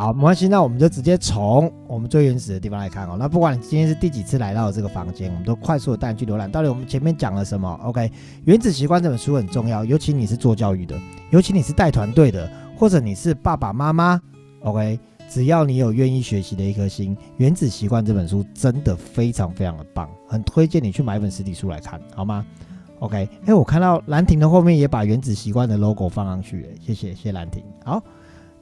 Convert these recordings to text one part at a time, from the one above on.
好，没关系，那我们就直接从我们最原始的地方来看哦。那不管你今天是第几次来到这个房间，我们都快速的带你去浏览，到底我们前面讲了什么？OK，《原子习惯》这本书很重要，尤其你是做教育的，尤其你是带团队的，或者你是爸爸妈妈，OK，只要你有愿意学习的一颗心，《原子习惯》这本书真的非常非常的棒，很推荐你去买一本实体书来看，好吗？OK，哎，我看到兰亭的后面也把原子习惯的 logo 放上去，谢谢，谢谢兰亭。好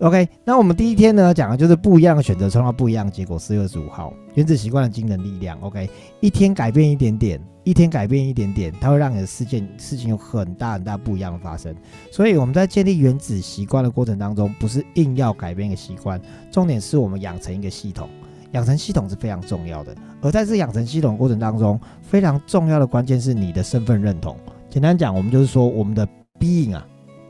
，OK，那我们第一天呢讲的就是不一样的选择创造不一样的结果。四月二十五号，原子习惯的惊人力量。OK，一天改变一点点，一天改变一点点，它会让你的事件事情有很大很大不一样的发生。所以我们在建立原子习惯的过程当中，不是硬要改变一个习惯，重点是我们养成一个系统。养成系统是非常重要的，而在这养成系统过程当中，非常重要的关键是你的身份认同。简单讲，我们就是说我们的 being 啊，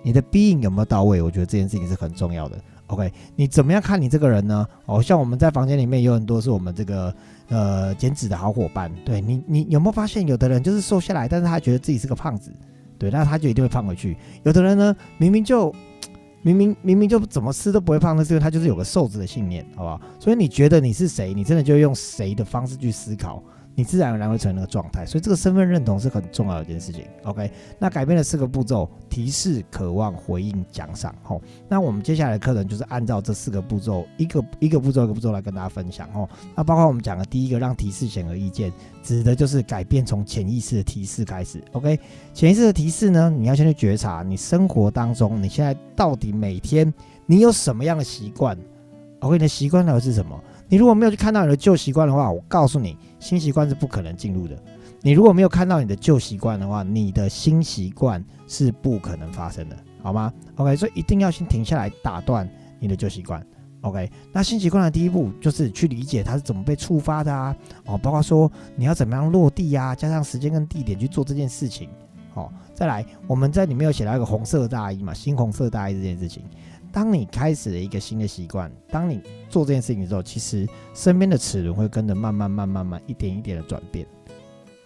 你的 being 有没有到位？我觉得这件事情是很重要的。OK，你怎么样看你这个人呢？哦，像我们在房间里面有很多是我们这个呃减脂的好伙伴。对你，你有没有发现有的人就是瘦下来，但是他觉得自己是个胖子，对，那他就一定会胖回去。有的人呢，明明就 明明明明就怎么吃都不会胖，但是因为他就是有个瘦子的信念，好不好？所以你觉得你是谁，你真的就用谁的方式去思考。你自然而然会成那个状态，所以这个身份认同是很重要的一件事情。OK，那改变了四个步骤：提示、渴望、回应、奖赏。吼，那我们接下来的课程就是按照这四个步骤，一个一个步骤一个步骤来跟大家分享。吼，那包括我们讲的第一个，让提示显而易见，指的就是改变从潜意识的提示开始。OK，潜意识的提示呢，你要先去觉察你生活当中你现在到底每天你有什么样的习惯。OK，你的习惯到底是什么？你如果没有去看到你的旧习惯的话，我告诉你，新习惯是不可能进入的。你如果没有看到你的旧习惯的话，你的新习惯是不可能发生的，好吗？OK，所以一定要先停下来，打断你的旧习惯。OK，那新习惯的第一步就是去理解它是怎么被触发的啊，哦，包括说你要怎么样落地呀，加上时间跟地点去做这件事情。哦，再来，我们在里面有写到一个红色大衣嘛，新红色大衣这件事情。当你开始了一个新的习惯，当你做这件事情的时候，其实身边的齿轮会跟着慢慢、慢、慢慢、一点一点的转变。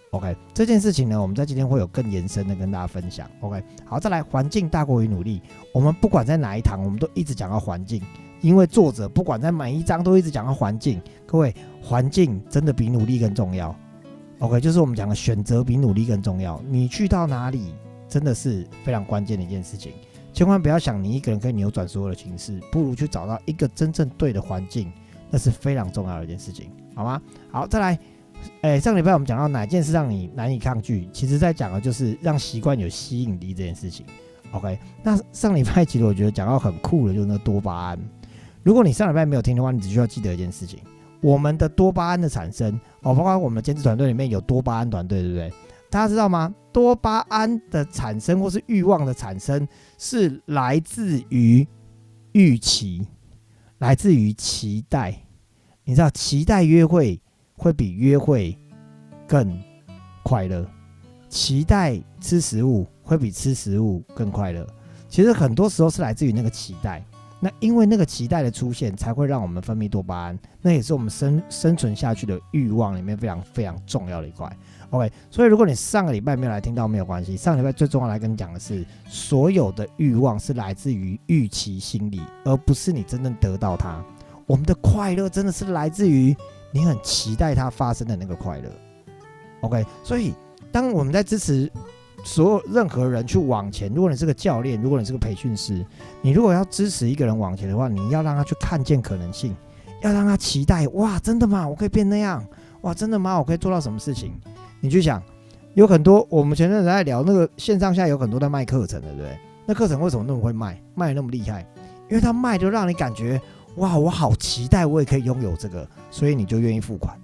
OK，这件事情呢，我们在今天会有更延伸的跟大家分享。OK，好，再来，环境大过于努力。我们不管在哪一堂，我们都一直讲到环境，因为作者不管在每一章都一直讲到环境。各位，环境真的比努力更重要。OK，就是我们讲的选择比努力更重要。你去到哪里，真的是非常关键的一件事情。千万不要想你一个人可以扭转所有的情势，不如去找到一个真正对的环境，那是非常重要的一件事情，好吗？好，再来，哎，上礼拜我们讲到哪件事让你难以抗拒？其实在讲的就是让习惯有吸引力这件事情。OK，那上礼拜其实我觉得讲到很酷的，就是那多巴胺。如果你上礼拜没有听的话，你只需要记得一件事情：我们的多巴胺的产生，哦，包括我们的兼职团队里面有多巴胺团队，对不对？大家知道吗？多巴胺的产生或是欲望的产生，是来自于预期，来自于期待。你知道，期待约会会比约会更快乐，期待吃食物会比吃食物更快乐。其实很多时候是来自于那个期待。那因为那个期待的出现，才会让我们分泌多巴胺，那也是我们生生存下去的欲望里面非常非常重要的一块。OK，所以如果你上个礼拜没有来听到，没有关系。上礼拜最重要来跟你讲的是，所有的欲望是来自于预期心理，而不是你真正得到它。我们的快乐真的是来自于你很期待它发生的那个快乐。OK，所以当我们在支持所有任何人去往前，如果你是个教练，如果你是个培训师，你如果要支持一个人往前的话，你要让他去看见可能性，要让他期待，哇，真的吗？我可以变那样？哇，真的吗？我可以做到什么事情？你去想，有很多我们前阵子在聊那个线上下有很多在卖课程的，对不对？那课程为什么那么会卖，卖的那么厉害？因为他卖就让你感觉哇，我好期待，我也可以拥有这个，所以你就愿意付款。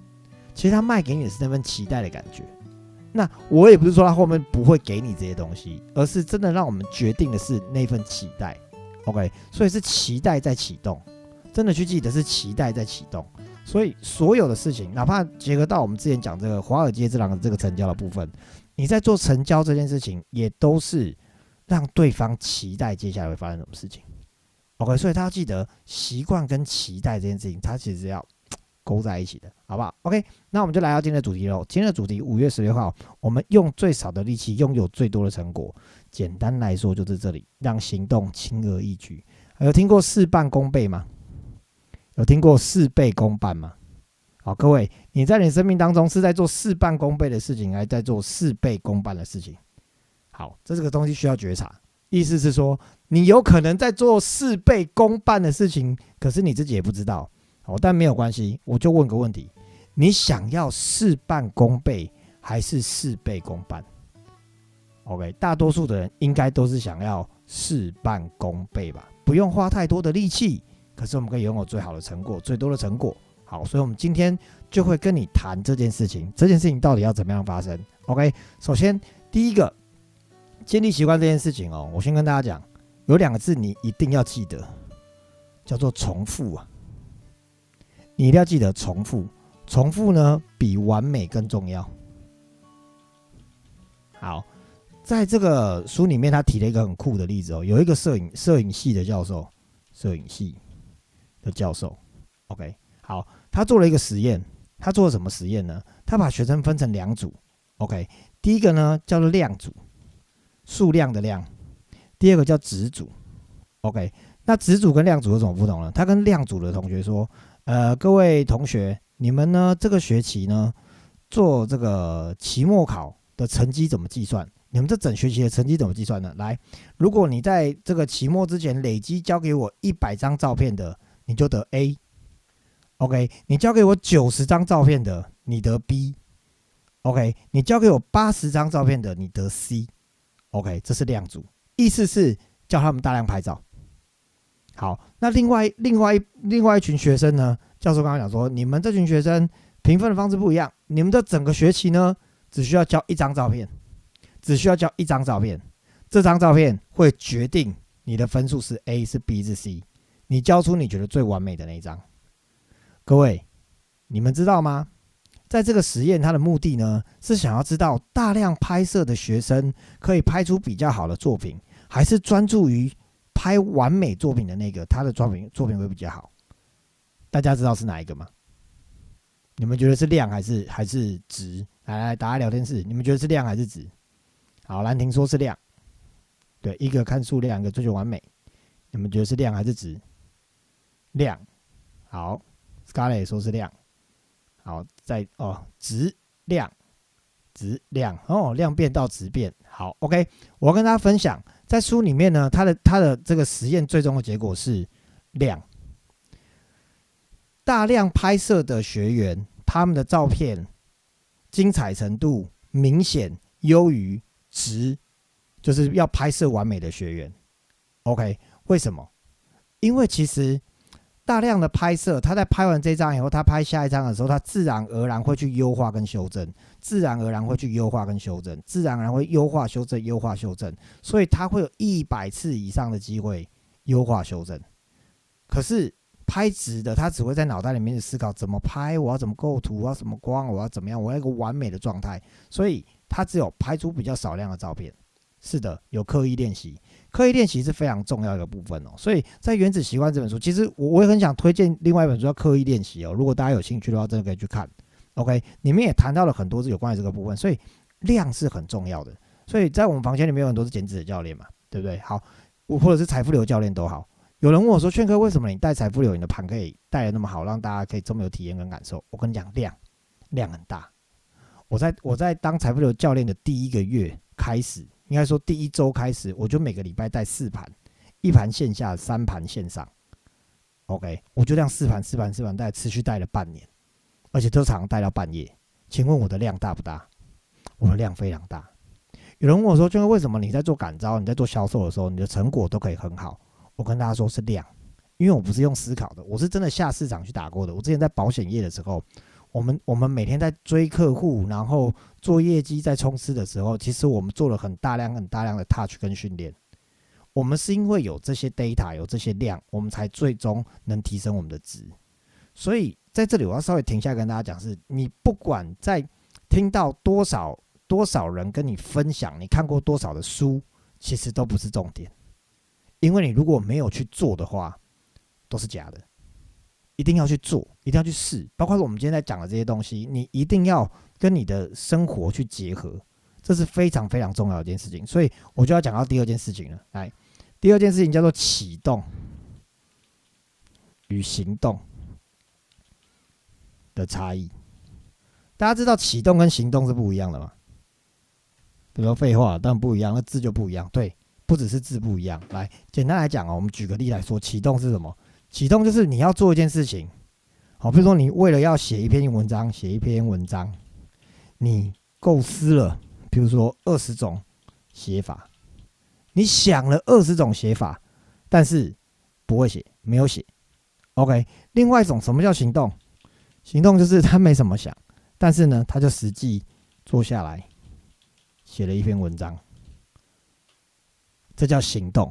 其实他卖给你的是那份期待的感觉。那我也不是说他后面不会给你这些东西，而是真的让我们决定的是那份期待。OK，所以是期待在启动，真的去记得是期待在启动。所以所有的事情，哪怕结合到我们之前讲这个华尔街之狼的这个成交的部分，你在做成交这件事情，也都是让对方期待接下来会发生什么事情。OK，所以他要记得习惯跟期待这件事情，他其实要勾在一起的，好不好？OK，那我们就来到今天的主题喽。今天的主题，五月十六号，我们用最少的力气拥有最多的成果。简单来说，就是这里，让行动轻而易举。有听过事半功倍吗？有听过事倍功半吗？好，各位，你在你生命当中是在做事半功倍的事情，还是在做事倍功半的事情？好，这是个东西需要觉察。意思是说，你有可能在做事倍功半的事情，可是你自己也不知道。好，但没有关系，我就问个问题：你想要事半功倍，还是事倍功半？OK，大多数的人应该都是想要事半功倍吧，不用花太多的力气，可是我们可以拥有最好的成果，最多的成果。好，所以我们今天就会跟你谈这件事情。这件事情到底要怎么样发生？OK，首先第一个建立习惯这件事情哦，我先跟大家讲，有两个字你一定要记得，叫做重复啊。你一定要记得重复，重复呢比完美更重要。好，在这个书里面，他提了一个很酷的例子哦，有一个摄影摄影系的教授，摄影系的教授，OK，好。他做了一个实验，他做了什么实验呢？他把学生分成两组，OK，第一个呢叫做量组，数量的量；第二个叫值组，OK。那值组跟量组有什么不同呢？他跟量组的同学说：“呃，各位同学，你们呢这个学期呢做这个期末考的成绩怎么计算？你们这整学期的成绩怎么计算呢？来，如果你在这个期末之前累积交给我一百张照片的，你就得 A。” OK，你交给我九十张照片的，你得 B。OK，你交给我八十张照片的，你得 C。OK，这是量组，意思是叫他们大量拍照。好，那另外另外另外一群学生呢？教授刚刚讲说，你们这群学生评分的方式不一样，你们的整个学期呢，只需要交一张照片，只需要交一张照片，这张照片会决定你的分数是 A 是 B 是 C，你交出你觉得最完美的那一张。各位，你们知道吗？在这个实验，它的目的呢，是想要知道大量拍摄的学生可以拍出比较好的作品，还是专注于拍完美作品的那个，他的作品作品会比较好？大家知道是哪一个吗？你们觉得是量还是还是值？来来，大家聊天室，你们觉得是量还是值？好，兰亭说是量。对，一个看数量，一个追求完美。你们觉得是量还是值？量。好。Scarlett 说是量，好，在哦，质量，质量哦，量变到质变，好，OK，我要跟大家分享，在书里面呢，他的他的这个实验最终的结果是量，大量拍摄的学员，他们的照片精彩程度明显优于值，就是要拍摄完美的学员，OK，为什么？因为其实。大量的拍摄，他在拍完这张以后，他拍下一张的时候，他自然而然会去优化跟修正，自然而然会去优化跟修正，自然而然会优化修正优化修正，所以他会有一百次以上的机会优化修正。可是拍直的，他只会在脑袋里面思考怎么拍，我要怎么构图，我要什么光，我要怎么样，我要一个完美的状态，所以他只有拍出比较少量的照片。是的，有刻意练习。刻意练习是非常重要的一个部分哦，所以在《原子习惯》这本书，其实我我也很想推荐另外一本书叫《刻意练习》哦。如果大家有兴趣的话，真的可以去看。OK，里面也谈到了很多是有关于这个部分，所以量是很重要的。所以在我们房间里面有很多是减脂的教练嘛，对不对？好，我或者是财富流教练都好。有人问我说：“劝哥，为什么你带财富流，你的盘可以带的那么好，让大家可以这么有体验跟感受？”我跟你讲，量量很大。我在我在当财富流教练的第一个月开始。应该说，第一周开始，我就每个礼拜带四盘，一盘线下，三盘线上。OK，我就这样四盘、四盘、四盘带，持续带了半年，而且都常带到半夜。请问我的量大不大？我的量非常大。有人问我说：“就是为什么你在做感召、你在做销售的时候，你的成果都可以很好？”我跟大家说是量，因为我不是用思考的，我是真的下市场去打过的。我之前在保险业的时候。我们我们每天在追客户，然后做业绩，在冲刺的时候，其实我们做了很大量、很大量的 touch 跟训练。我们是因为有这些 data，有这些量，我们才最终能提升我们的值。所以在这里，我要稍微停下跟大家讲：是你不管在听到多少多少人跟你分享，你看过多少的书，其实都不是重点，因为你如果没有去做的话，都是假的。一定要去做，一定要去试，包括我们今天在讲的这些东西，你一定要跟你的生活去结合，这是非常非常重要的一件事情。所以我就要讲到第二件事情了。来，第二件事情叫做启动与行动。的差异。大家知道启动跟行动是不一样的吗？比如说废话，但不一样，那字就不一样。对，不只是字不一样。来，简单来讲啊，我们举个例来说，启动是什么？启动就是你要做一件事情，好，比如说你为了要写一篇文章，写一篇文章，你构思了，比如说二十种写法，你想了二十种写法，但是不会写，没有写。OK，另外一种什么叫行动？行动就是他没什么想，但是呢，他就实际坐下来写了一篇文章，这叫行动。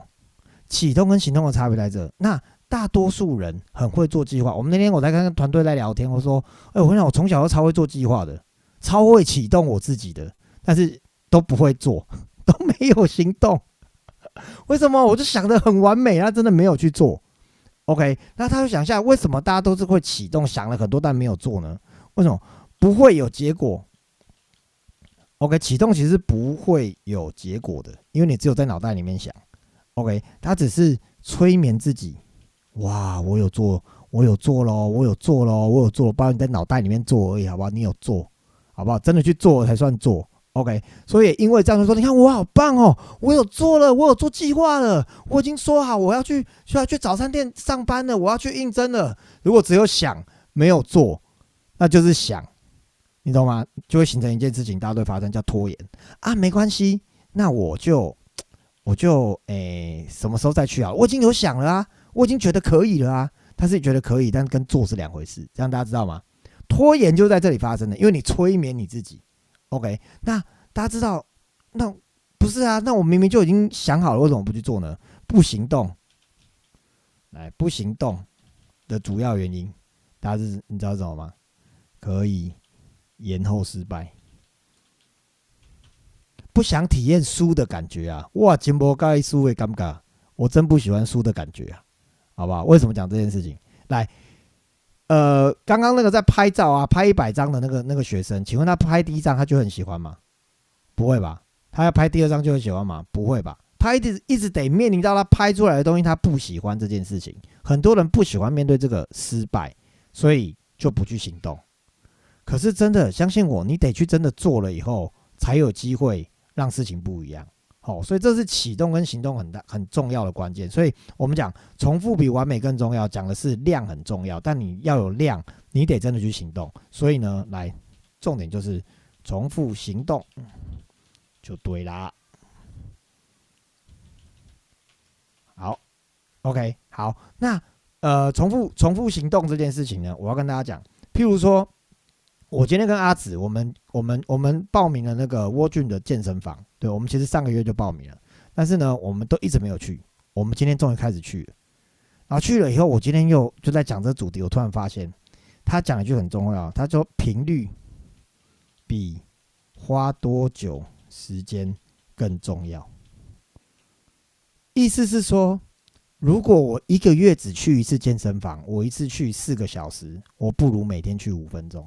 启动跟行动的差别在这。那大多数人很会做计划。我们那天我在跟团队在聊天，我说：“哎，我跟你讲，我从小都超会做计划的，超会启动我自己的，但是都不会做，都没有行动。为什么？我就想的很完美，他真的没有去做。OK，那他就想一下，为什么大家都是会启动，想了很多但没有做呢？为什么不会有结果？OK，启动其实不会有结果的，因为你只有在脑袋里面想。OK，他只是催眠自己。”哇，我有做，我有做喽，我有做喽，我有做，不然你在脑袋里面做而已，好不好？你有做，好不好？真的去做才算做，OK。所以因为这样说，你看我好棒哦，我有做了，我有做计划了，我已经说好我要去需要去早餐店上班了，我要去应征了。如果只有想没有做，那就是想，你懂吗？就会形成一件事情，大家都会发生叫拖延啊，没关系，那我就我就诶什么时候再去啊？我已经有想了啊。我已经觉得可以了啊，他是觉得可以，但跟做是两回事，这样大家知道吗？拖延就在这里发生的，因为你催眠你自己。OK，那大家知道，那不是啊？那我明明就已经想好了，为什么不去做呢？不行动，来不行动的主要原因，大家是你知道什么吗？可以延后失败，不想体验输的感觉啊！哇，金波该输会尴尬，我真不喜欢输的感觉啊！好不好？为什么讲这件事情？来，呃，刚刚那个在拍照啊，拍一百张的那个那个学生，请问他拍第一张他就很喜欢吗？不会吧？他要拍第二张就很喜欢吗？不会吧？他一直一直得面临到他拍出来的东西他不喜欢这件事情。很多人不喜欢面对这个失败，所以就不去行动。可是真的相信我，你得去真的做了以后，才有机会让事情不一样。哦，所以这是启动跟行动很大很重要的关键。所以我们讲重复比完美更重要，讲的是量很重要。但你要有量，你得真的去行动。所以呢，来重点就是重复行动就对啦。好，OK，好，那呃，重复重复行动这件事情呢，我要跟大家讲，譬如说。我今天跟阿紫，我们我们我们报名了那个沃俊的健身房，对我们其实上个月就报名了，但是呢，我们都一直没有去。我们今天终于开始去了，然后去了以后，我今天又就在讲这主题，我突然发现他讲一句很重要，他说频率比花多久时间更重要。意思是说，如果我一个月只去一次健身房，我一次去四个小时，我不如每天去五分钟。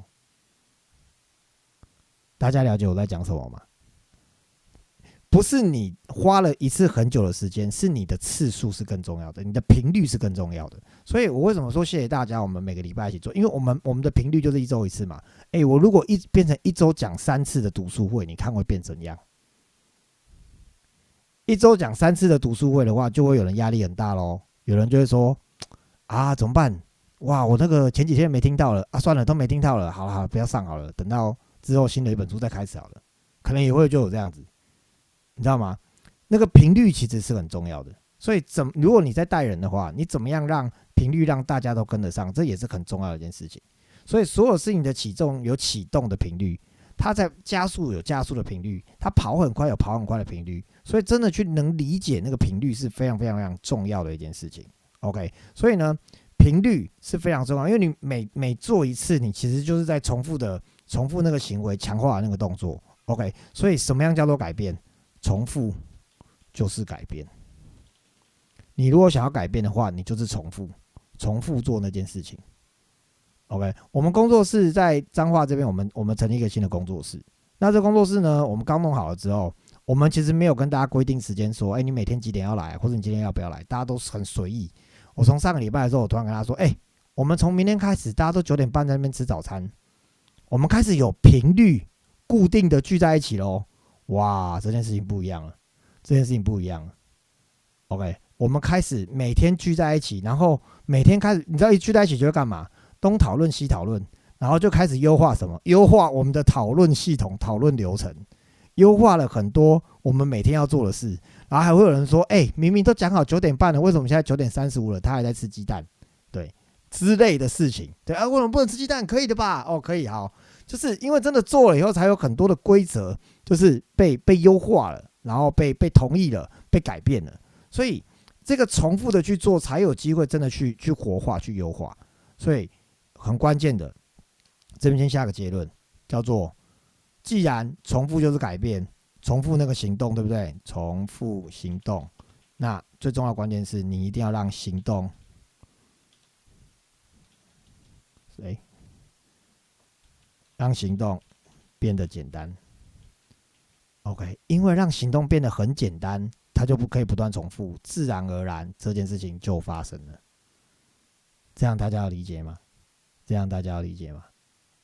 大家了解我在讲什么吗？不是你花了一次很久的时间，是你的次数是更重要的，你的频率是更重要的。所以我为什么说谢谢大家？我们每个礼拜一起做，因为我们我们的频率就是一周一次嘛。诶，我如果一变成一周讲三次的读书会，你看会变怎样？一周讲三次的读书会的话，就会有人压力很大喽。有人就会说啊，怎么办？哇，我那个前几天没听到了啊，算了，都没听到了，好了好了，不要上好了，等到。之后新的一本书再开始好了，可能也会就有这样子，你知道吗？那个频率其实是很重要的，所以怎如果你在带人的话，你怎么样让频率让大家都跟得上，这也是很重要的一件事情。所以所有事情的启动有启动的频率，它在加速有加速的频率，它跑很快有跑很快的频率，所以真的去能理解那个频率是非常非常非常重要的一件事情。OK，所以呢，频率是非常重要，因为你每每做一次，你其实就是在重复的。重复那个行为，强化那个动作，OK。所以什么样叫做改变？重复就是改变。你如果想要改变的话，你就是重复，重复做那件事情，OK。我们工作室在彰化这边，我们我们成立一个新的工作室。那这工作室呢，我们刚弄好了之后，我们其实没有跟大家规定时间，说，哎，你每天几点要来，或者你今天要不要来？大家都是很随意。我从上个礼拜的时候，我突然跟他说，哎，我们从明天开始，大家都九点半在那边吃早餐，我们开始有频率固定的聚在一起喽。哇，这件事情不一样了，这件事情不一样了。OK，我们开始每天聚在一起，然后每天开始，你知道一聚在一起就会干嘛？东讨论西讨论，然后就开始优化什么？优化我们的讨论系统、讨论流程，优化了很多我们每天要做的事。然后还会有人说：“哎，明明都讲好九点半了，为什么现在九点三十五了，他还在吃鸡蛋？”对，之类的事情。对啊，为什么不能吃鸡蛋？可以的吧？哦，可以。好，就是因为真的做了以后，才有很多的规则，就是被被优化了，然后被被同意了，被改变了。所以这个重复的去做，才有机会真的去去活化、去优化。所以很关键的，这边先下个结论，叫做：既然重复就是改变。重复那个行动，对不对？重复行动，那最重要关键是你一定要让行动，谁？让行动变得简单。OK，因为让行动变得很简单，它就不可以不断重复，自然而然这件事情就发生了。这样大家要理解吗？这样大家要理解吗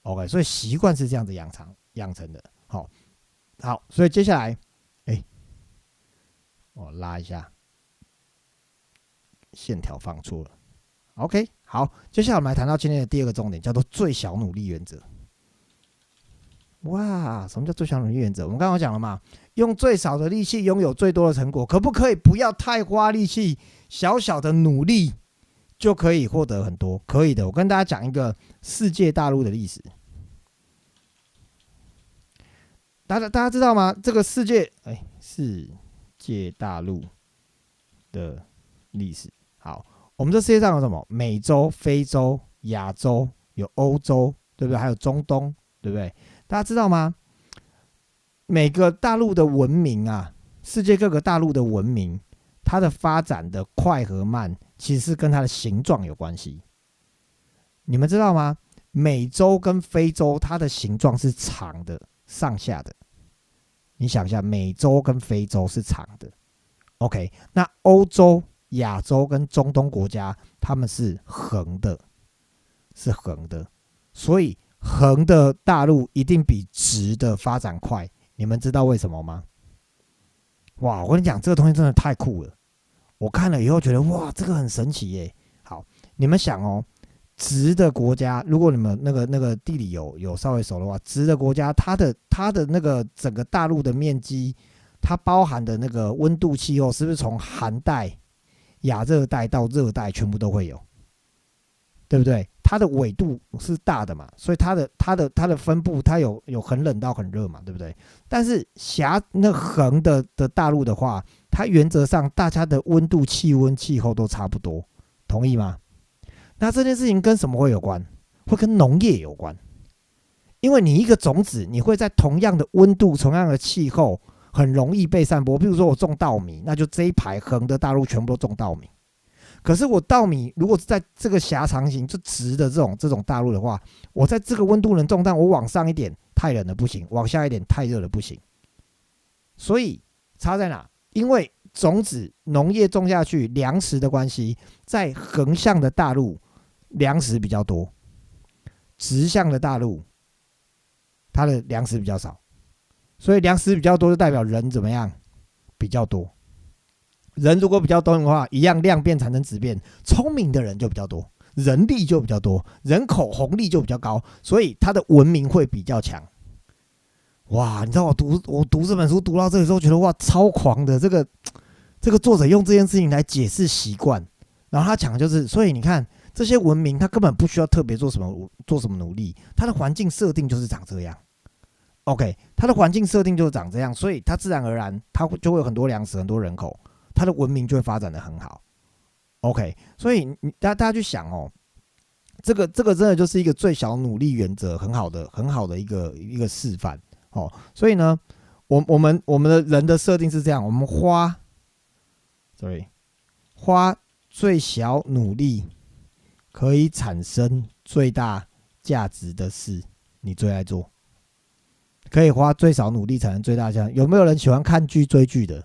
？OK，所以习惯是这样子养成养成的。好。好，所以接下来，哎，我拉一下线条放错了。OK，好，接下来我们来谈到今天的第二个重点，叫做最小努力原则。哇，什么叫最小努力原则？我们刚刚讲了嘛，用最少的力气拥有最多的成果，可不可以不要太花力气，小小的努力就可以获得很多？可以的。我跟大家讲一个世界大陆的历史。大家大家知道吗？这个世界，哎，世界大陆的历史。好，我们这世界上有什么？美洲、非洲、亚洲，有欧洲，对不对？还有中东，对不对？大家知道吗？每个大陆的文明啊，世界各个大陆的文明，它的发展的快和慢，其实是跟它的形状有关系。你们知道吗？美洲跟非洲，它的形状是长的。上下的，你想一下，美洲跟非洲是长的，OK？那欧洲、亚洲跟中东国家，他们是横的，是横的，所以横的大陆一定比直的发展快。你们知道为什么吗？哇，我跟你讲，这个东西真的太酷了！我看了以后觉得，哇，这个很神奇耶。好，你们想哦。直的国家，如果你们那个那个地理有有稍微熟的话，直的国家，它的它的那个整个大陆的面积，它包含的那个温度气候，是不是从寒带、亚热带到热带全部都会有？对不对？它的纬度是大的嘛，所以它的它的它的分布，它有有很冷到很热嘛，对不对？但是狭那横的的大陆的话，它原则上大家的温度、气温、气候都差不多，同意吗？那这件事情跟什么会有关？会跟农业有关，因为你一个种子，你会在同样的温度、同样的气候，很容易被散播。比如说我种稻米，那就这一排横的大陆全部都种稻米。可是我稻米如果是在这个狭长型就直的这种这种大陆的话，我在这个温度能种，但我往上一点太冷了不行，往下一点太热了不行。所以差在哪？因为种子农业种下去，粮食的关系，在横向的大陆。粮食比较多，直向的大陆，它的粮食比较少，所以粮食比较多就代表人怎么样比较多。人如果比较多的话，一样量变产生质变，聪明的人就比较多，人力就比较多，人口红利就比较高，所以它的文明会比较强。哇，你知道我读我读这本书读到这里时候，觉得哇超狂的，这个这个作者用这件事情来解释习惯，然后他讲的就是，所以你看。这些文明，它根本不需要特别做什么做什么努力，它的环境设定就是长这样。OK，它的环境设定就是长这样，所以它自然而然，它就会有很多粮食、很多人口，它的文明就会发展的很好。OK，所以你大家大家去想哦，这个这个真的就是一个最小努力原则，很好的很好的一个一个示范哦。所以呢，我我们我们的人的设定是这样，我们花，sorry，花最小努力。可以产生最大价值的事，你最爱做。可以花最少努力产生最大价。有没有人喜欢看剧追剧的？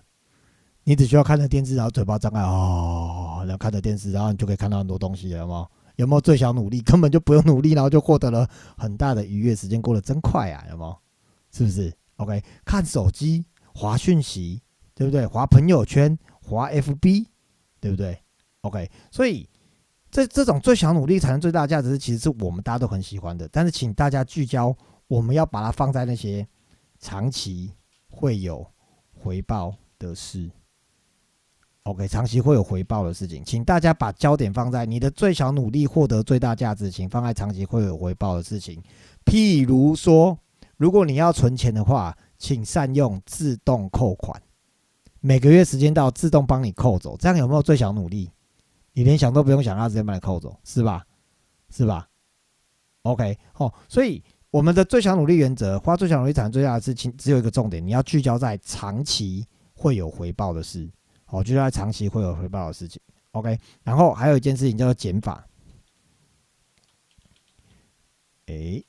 你只需要看着电视，然后嘴巴张开哦，然后看着电视，然后你就可以看到很多东西了吗？有没有最小努力？根本就不用努力，然后就获得了很大的愉悦，时间过得真快啊！有没有？是不是？OK，看手机、划讯息，对不对？划朋友圈、划 FB，对不对？OK，所以这这种最小努力产生最大价值，其实是我们大家都很喜欢的。但是，请大家聚焦，我们要把它放在那些长期会有回报的事。OK，长期会有回报的事情，请大家把焦点放在你的最小努力获得最大价值，请放在长期会有回报的事情。譬如说，如果你要存钱的话，请善用自动扣款，每个月时间到自动帮你扣走，这样有没有最小努力？你连想都不用想，他直接把你扣走，是吧？是吧？OK，哦，所以我们的最小努力原则，花最小努力产生最大的事情，只有一个重点，你要聚焦在长期会有回报的事。我就在长期会有回报的事情，OK。然后还有一件事情叫做减法，哎，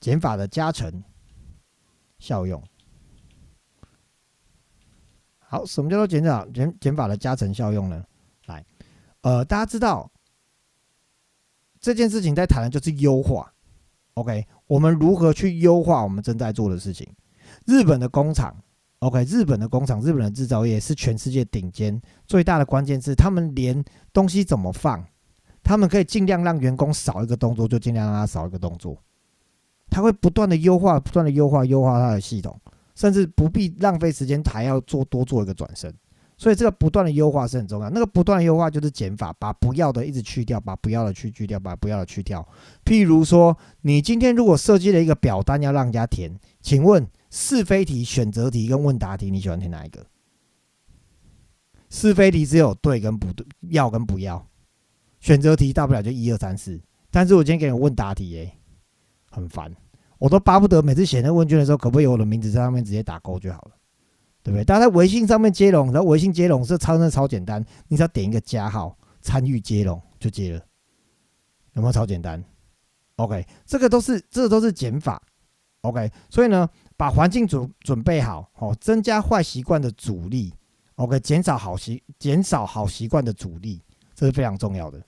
减法的加成效用。好，什么叫做减法减减法的加成效用呢？来，呃，大家知道这件事情在谈的就是优化，OK。我们如何去优化我们正在做的事情？日本的工厂。OK，日本的工厂，日本的制造业是全世界顶尖。最大的关键是，他们连东西怎么放，他们可以尽量让员工少一个动作，就尽量让他少一个动作。他会不断的优化，不断的优化，优化他的系统，甚至不必浪费时间，还要做多做一个转身。所以这个不断的优化是很重要。那个不断的优化就是减法，把不要的一直去掉，把不要的去去掉，把不要的去掉。譬如说，你今天如果设计了一个表单要让人家填，请问？是非题、选择题跟问答题，你喜欢填哪一个？是非题只有对跟不对，要跟不要。选择题大不了就一二三四。但是我今天给你问答题，耶，很烦，我都巴不得每次写那问卷的时候，可不可以有我的名字在上面直接打勾就好了，对不对？大家在微信上面接龙，然后微信接龙是超真的超简单，你只要点一个加号，参与接龙就接了，有没有超简单？OK，这个都是这都是减法，OK，所以呢。把环境准准备好，哦，增加坏习惯的阻力，OK，减少好习减少好习惯的阻力，这是非常重要的。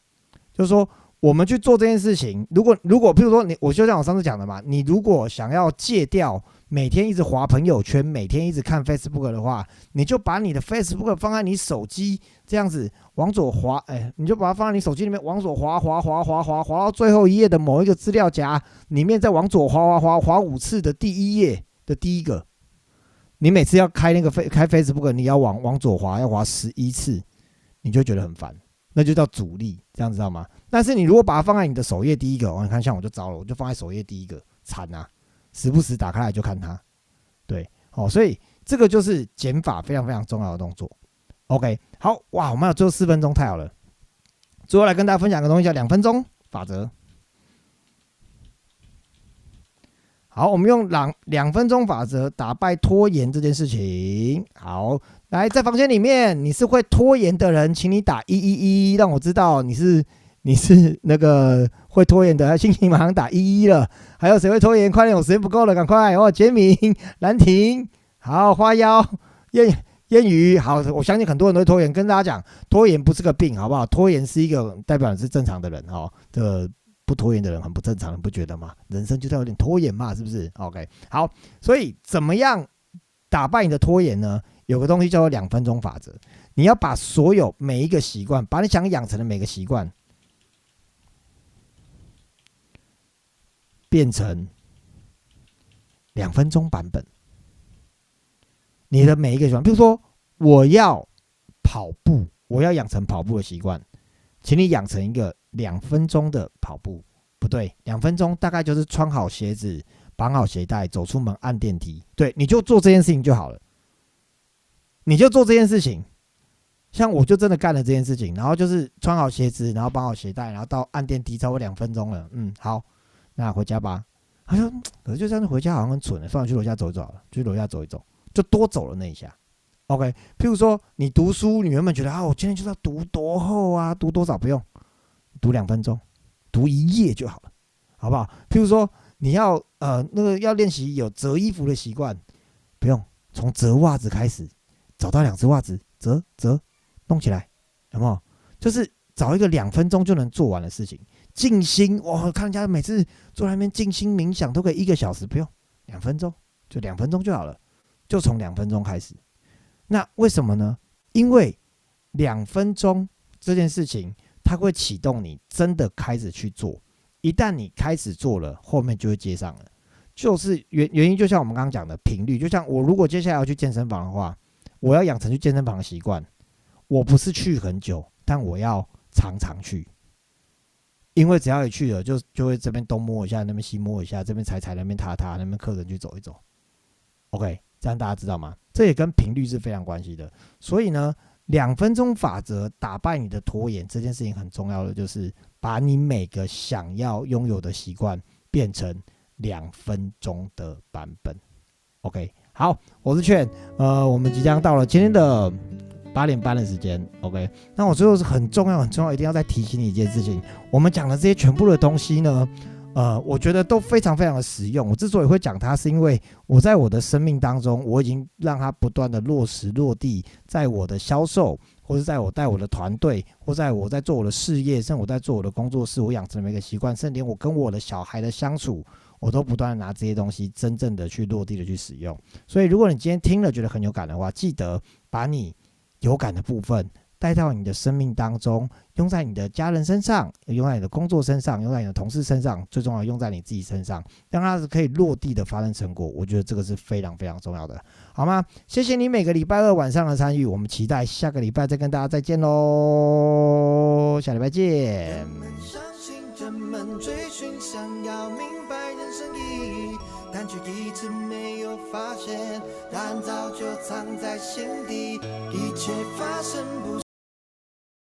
就是说，我们去做这件事情，如果如果，譬如说你，我就像我上次讲的嘛，你如果想要戒掉每天一直滑朋友圈，每天一直看 Facebook 的话，你就把你的 Facebook 放在你手机这样子往左滑，哎，你就把它放在你手机里面往左滑滑滑滑滑滑到最后一页的某一个资料夹里面，再往左滑滑滑滑五次的第一页。的第一个，你每次要开那个飞开 Facebook，你要往往左滑，要滑十一次，你就觉得很烦，那就叫阻力，这样知道吗？但是你如果把它放在你的首页第一个，你看像我就糟了，我就放在首页第一个，惨啊！时不时打开来就看它，对，好，所以这个就是减法非常非常重要的动作。OK，好哇，我们还有最后四分钟，太好了。最后来跟大家分享个东西，叫两分钟法则。好，我们用两两分钟法则打败拖延这件事情。好，来在房间里面，你是会拖延的人，请你打一一一，让我知道你是你是 那个会拖延的，心情马上打一一了。还有谁会拖延？快点，我时间不够了，赶快哦！杰明、兰亭，好，花妖、烟烟雨，好，我相信很多人都会拖延，跟大家讲，拖延不是个病，好不好？拖延是一个代表你是正常的人哦。这。不拖延的人很不正常，你不觉得吗？人生就是有点拖延嘛，是不是？OK，好，所以怎么样打败你的拖延呢？有个东西叫做两分钟法则，你要把所有每一个习惯，把你想养成的每个习惯变成两分钟版本。你的每一个习惯，比如说我要跑步，我要养成跑步的习惯，请你养成一个。两分钟的跑步不对，两分钟大概就是穿好鞋子、绑好鞋带、走出门、按电梯。对，你就做这件事情就好了。你就做这件事情，像我就真的干了这件事情，然后就是穿好鞋子，然后绑好鞋带，然后到按电梯，超过两分钟了。嗯，好，那回家吧。他说：“可是就这样子回家好像很蠢的，算了，去楼下走一走好了，去楼下走一走，就多走了那一下。OK，譬如说你读书，你原本觉得啊，我今天就是要读多厚啊，读多少不用。”读两分钟，读一页就好了，好不好？譬如说，你要呃那个要练习有折衣服的习惯，不用从折袜子开始，找到两只袜子，折折弄起来，有没有？就是找一个两分钟就能做完的事情，静心。哇，看人家每次坐在那边静心冥想都可以一个小时，不用两分钟，就两分钟就好了，就从两分钟开始。那为什么呢？因为两分钟这件事情，它会启动你真的开始去做。一旦你开始做了，后面就会接上了。就是原原因，就像我们刚刚讲的频率，就像我如果接下来要去健身房的话，我要养成去健身房的习惯。我不是去很久，但我要常常去，因为只要一去了，就就会这边东摸一下，那边西摸一下，这边踩踩，那边踏踏，那边客人去走一走。OK，这样大家知道吗？这也跟频率是非常关系的。所以呢，两分钟法则打败你的拖延这件事情很重要的，就是把你每个想要拥有的习惯变成两分钟的版本。OK，好，我是劝，呃，我们即将到了今天的。八点半的时间，OK。那我最后是很重要、很重要，一定要再提醒你一件事情。我们讲的这些全部的东西呢，呃，我觉得都非常非常的实用。我之所以会讲它，是因为我在我的生命当中，我已经让它不断的落实落地，在我的销售，或者在我带我的团队，或在我在做我的事业，甚至我在做我的工作室，我养成了一个习惯，甚至连我跟我的小孩的相处，我都不断拿这些东西，真正的去落地的去使用。所以，如果你今天听了觉得很有感的话，记得把你。有感的部分带到你的生命当中，用在你的家人身上，用在你的工作身上，用在你的同事身上，最重要用在你自己身上，让它是可以落地的发生成果。我觉得这个是非常非常重要的，好吗？谢谢你每个礼拜二晚上的参与，我们期待下个礼拜再跟大家再见喽，下礼拜见。生意义但却一直没有发现，答案早就藏在心底，一切发生不。